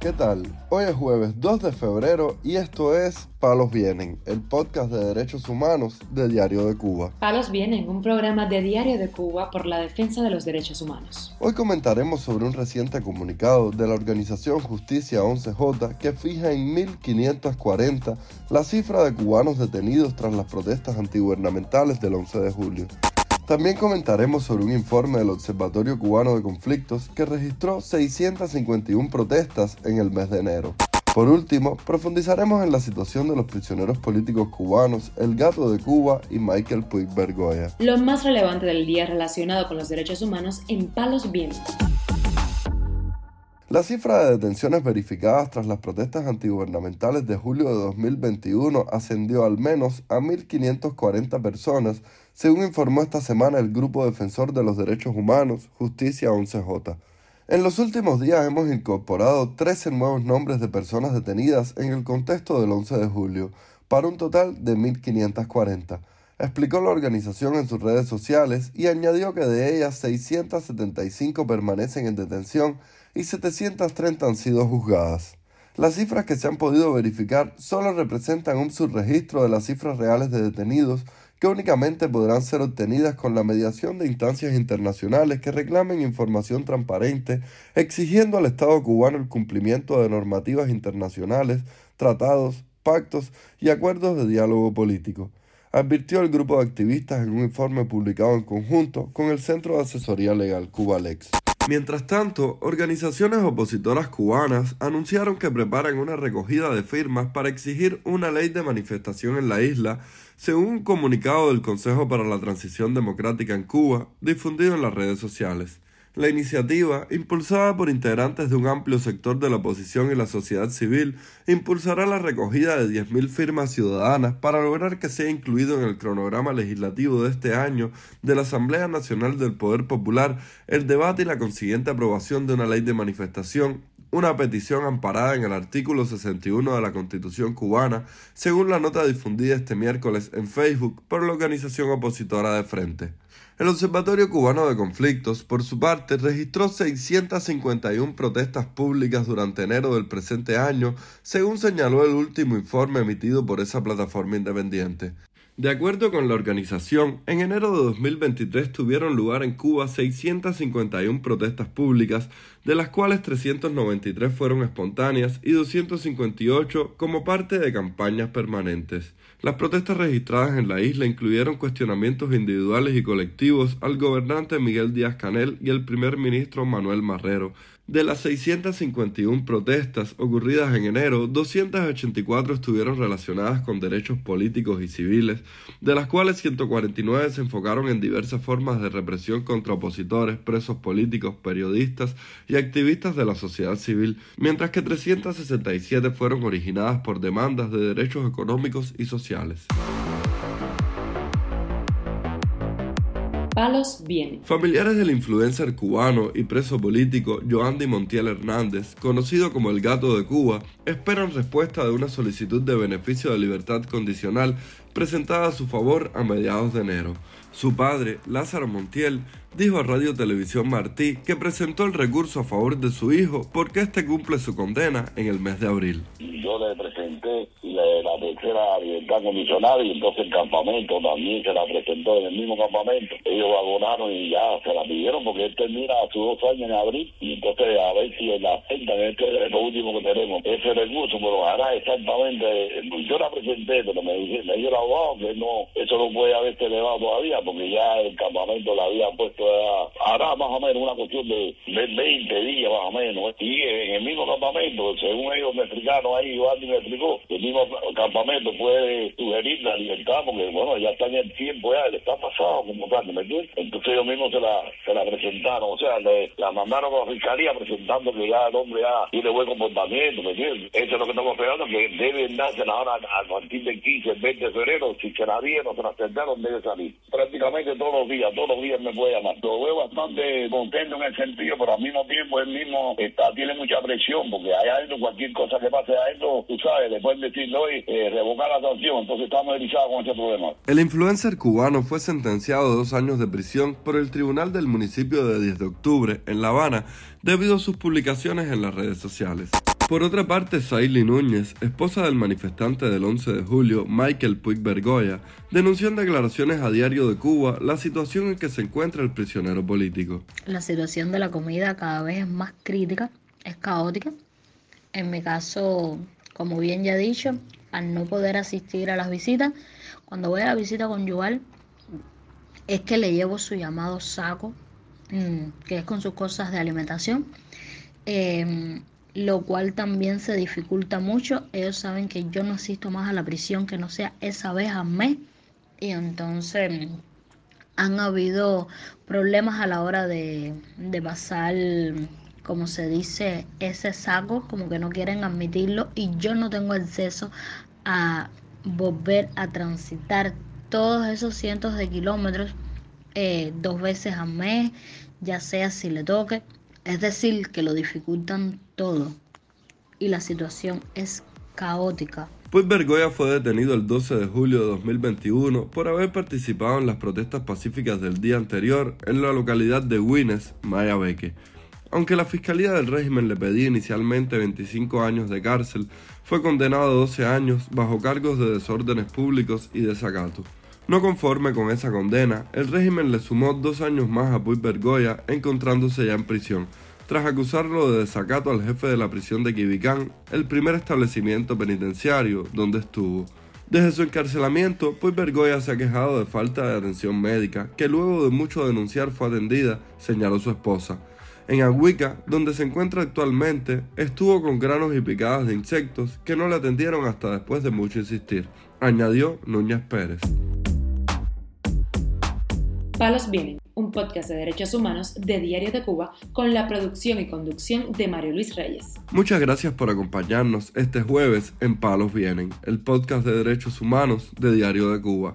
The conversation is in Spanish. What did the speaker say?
¿Qué tal? Hoy es jueves 2 de febrero y esto es Palos Vienen, el podcast de derechos humanos de Diario de Cuba. Palos Vienen, un programa de Diario de Cuba por la defensa de los derechos humanos. Hoy comentaremos sobre un reciente comunicado de la organización Justicia 11J que fija en 1540 la cifra de cubanos detenidos tras las protestas antigubernamentales del 11 de julio. También comentaremos sobre un informe del Observatorio Cubano de Conflictos que registró 651 protestas en el mes de enero. Por último, profundizaremos en la situación de los prisioneros políticos cubanos, el gato de Cuba y Michael Puig Bergoya. Lo más relevante del día relacionado con los derechos humanos en Palos Vientos. La cifra de detenciones verificadas tras las protestas antigubernamentales de julio de 2021 ascendió al menos a 1.540 personas, según informó esta semana el Grupo Defensor de los Derechos Humanos, Justicia 11J. En los últimos días hemos incorporado 13 nuevos nombres de personas detenidas en el contexto del 11 de julio, para un total de 1.540 explicó la organización en sus redes sociales y añadió que de ellas 675 permanecen en detención y 730 han sido juzgadas. Las cifras que se han podido verificar solo representan un subregistro de las cifras reales de detenidos que únicamente podrán ser obtenidas con la mediación de instancias internacionales que reclamen información transparente, exigiendo al Estado cubano el cumplimiento de normativas internacionales, tratados, pactos y acuerdos de diálogo político advirtió el grupo de activistas en un informe publicado en conjunto con el Centro de Asesoría Legal Cubalex. Mientras tanto, organizaciones opositoras cubanas anunciaron que preparan una recogida de firmas para exigir una ley de manifestación en la isla, según un comunicado del Consejo para la Transición Democrática en Cuba, difundido en las redes sociales. La iniciativa, impulsada por integrantes de un amplio sector de la oposición y la sociedad civil, impulsará la recogida de 10.000 firmas ciudadanas para lograr que sea incluido en el cronograma legislativo de este año de la Asamblea Nacional del Poder Popular el debate y la consiguiente aprobación de una ley de manifestación una petición amparada en el artículo 61 de la Constitución cubana, según la nota difundida este miércoles en Facebook por la organización opositora de Frente. El Observatorio Cubano de Conflictos, por su parte, registró 651 protestas públicas durante enero del presente año, según señaló el último informe emitido por esa plataforma independiente. De acuerdo con la organización, en enero de 2023 tuvieron lugar en Cuba 651 protestas públicas, de las cuales 393 fueron espontáneas y 258 como parte de campañas permanentes. Las protestas registradas en la isla incluyeron cuestionamientos individuales y colectivos al gobernante Miguel Díaz Canel y el primer ministro Manuel Marrero, de las 651 protestas ocurridas en enero, 284 estuvieron relacionadas con derechos políticos y civiles, de las cuales 149 se enfocaron en diversas formas de represión contra opositores, presos políticos, periodistas y activistas de la sociedad civil, mientras que 367 fueron originadas por demandas de derechos económicos y sociales. Familiares del influencer cubano y preso político Joandy Montiel Hernández, conocido como el Gato de Cuba, esperan respuesta de una solicitud de beneficio de libertad condicional presentada a su favor a mediados de enero. Su padre, Lázaro Montiel, dijo a Radio Televisión Martí que presentó el recurso a favor de su hijo porque éste cumple su condena en el mes de abril. Yo le presenté la tercera libertad condicional y entonces el campamento también se la presentó en el mismo campamento. Ellos abonaron y ya se la pidieron porque él termina sus dos años en abril y entonces a ver si la aceptan. Este es lo último que tenemos. Ese recurso, pero hará exactamente. Yo la presenté, pero me, dije, me dijo el abogado que no, eso no puede haberse elevado todavía porque ya el campamento la había puesto, hará más o menos una cuestión de, 20 días más o menos. Y en el mismo campamento, según ellos me explicaron ahí, Iván me explicó, el mismo campamento puede sugerir la libertad porque, bueno, ya está en el tiempo, ya le está pasado como tal, ¿me entiendes? Entonces ellos mismos se la, se la presentaron, o sea, le, la mandaron a la fiscalía presentando que ya el hombre ya tiene buen comportamiento, ¿me entiendes? Eso es lo que estamos esperando, que deben darse ahora a partir del 15, el 20 de febrero, si se la dieron, se la aceptaron, debe salir. Prácticamente todos los días, todos los días me puede llamar. Lo veo bastante contento en el sentido, pero al mismo tiempo él mismo está, tiene mucha presión, porque allá adentro cualquier cosa que pase adentro, tú sabes, le pueden decir hoy, eh, revocar la sanción, entonces estamos erizados con ese problema. El influencer cubano fue sentenciado a dos años de prisión por el tribunal del municipio de 10 de octubre, en La Habana, debido a sus publicaciones en las redes sociales. Por otra parte, Saily Núñez, esposa del manifestante del 11 de julio, Michael Puig Bergoya, denunció en declaraciones a Diario de Cuba la situación en que se encuentra el prisionero político. La situación de la comida cada vez es más crítica, es caótica. En mi caso, como bien ya he dicho, al no poder asistir a las visitas, cuando voy a la visita conyugal, es que le llevo su llamado saco, mm, que es con sus cosas de alimentación. Em, lo cual también se dificulta mucho. Ellos saben que yo no asisto más a la prisión que no sea esa vez al mes y entonces han habido problemas a la hora de, de pasar, como se dice, ese saco, como que no quieren admitirlo y yo no tengo acceso a volver a transitar todos esos cientos de kilómetros eh, dos veces al mes, ya sea si le toque. Es decir, que lo dificultan todo y la situación es caótica. Pues Bergoya fue detenido el 12 de julio de 2021 por haber participado en las protestas pacíficas del día anterior en la localidad de Wines, Mayabeque. Aunque la Fiscalía del régimen le pedía inicialmente 25 años de cárcel, fue condenado a 12 años bajo cargos de desórdenes públicos y desacato. No conforme con esa condena, el régimen le sumó dos años más a Puig Bergoya, encontrándose ya en prisión, tras acusarlo de desacato al jefe de la prisión de Quibicán, el primer establecimiento penitenciario donde estuvo. Desde su encarcelamiento, Puig Bergoya se ha quejado de falta de atención médica, que luego de mucho denunciar fue atendida, señaló su esposa. En Aguica, donde se encuentra actualmente, estuvo con granos y picadas de insectos que no le atendieron hasta después de mucho insistir, añadió Núñez Pérez. Palos Vienen, un podcast de derechos humanos de Diario de Cuba con la producción y conducción de Mario Luis Reyes. Muchas gracias por acompañarnos este jueves en Palos Vienen, el podcast de derechos humanos de Diario de Cuba.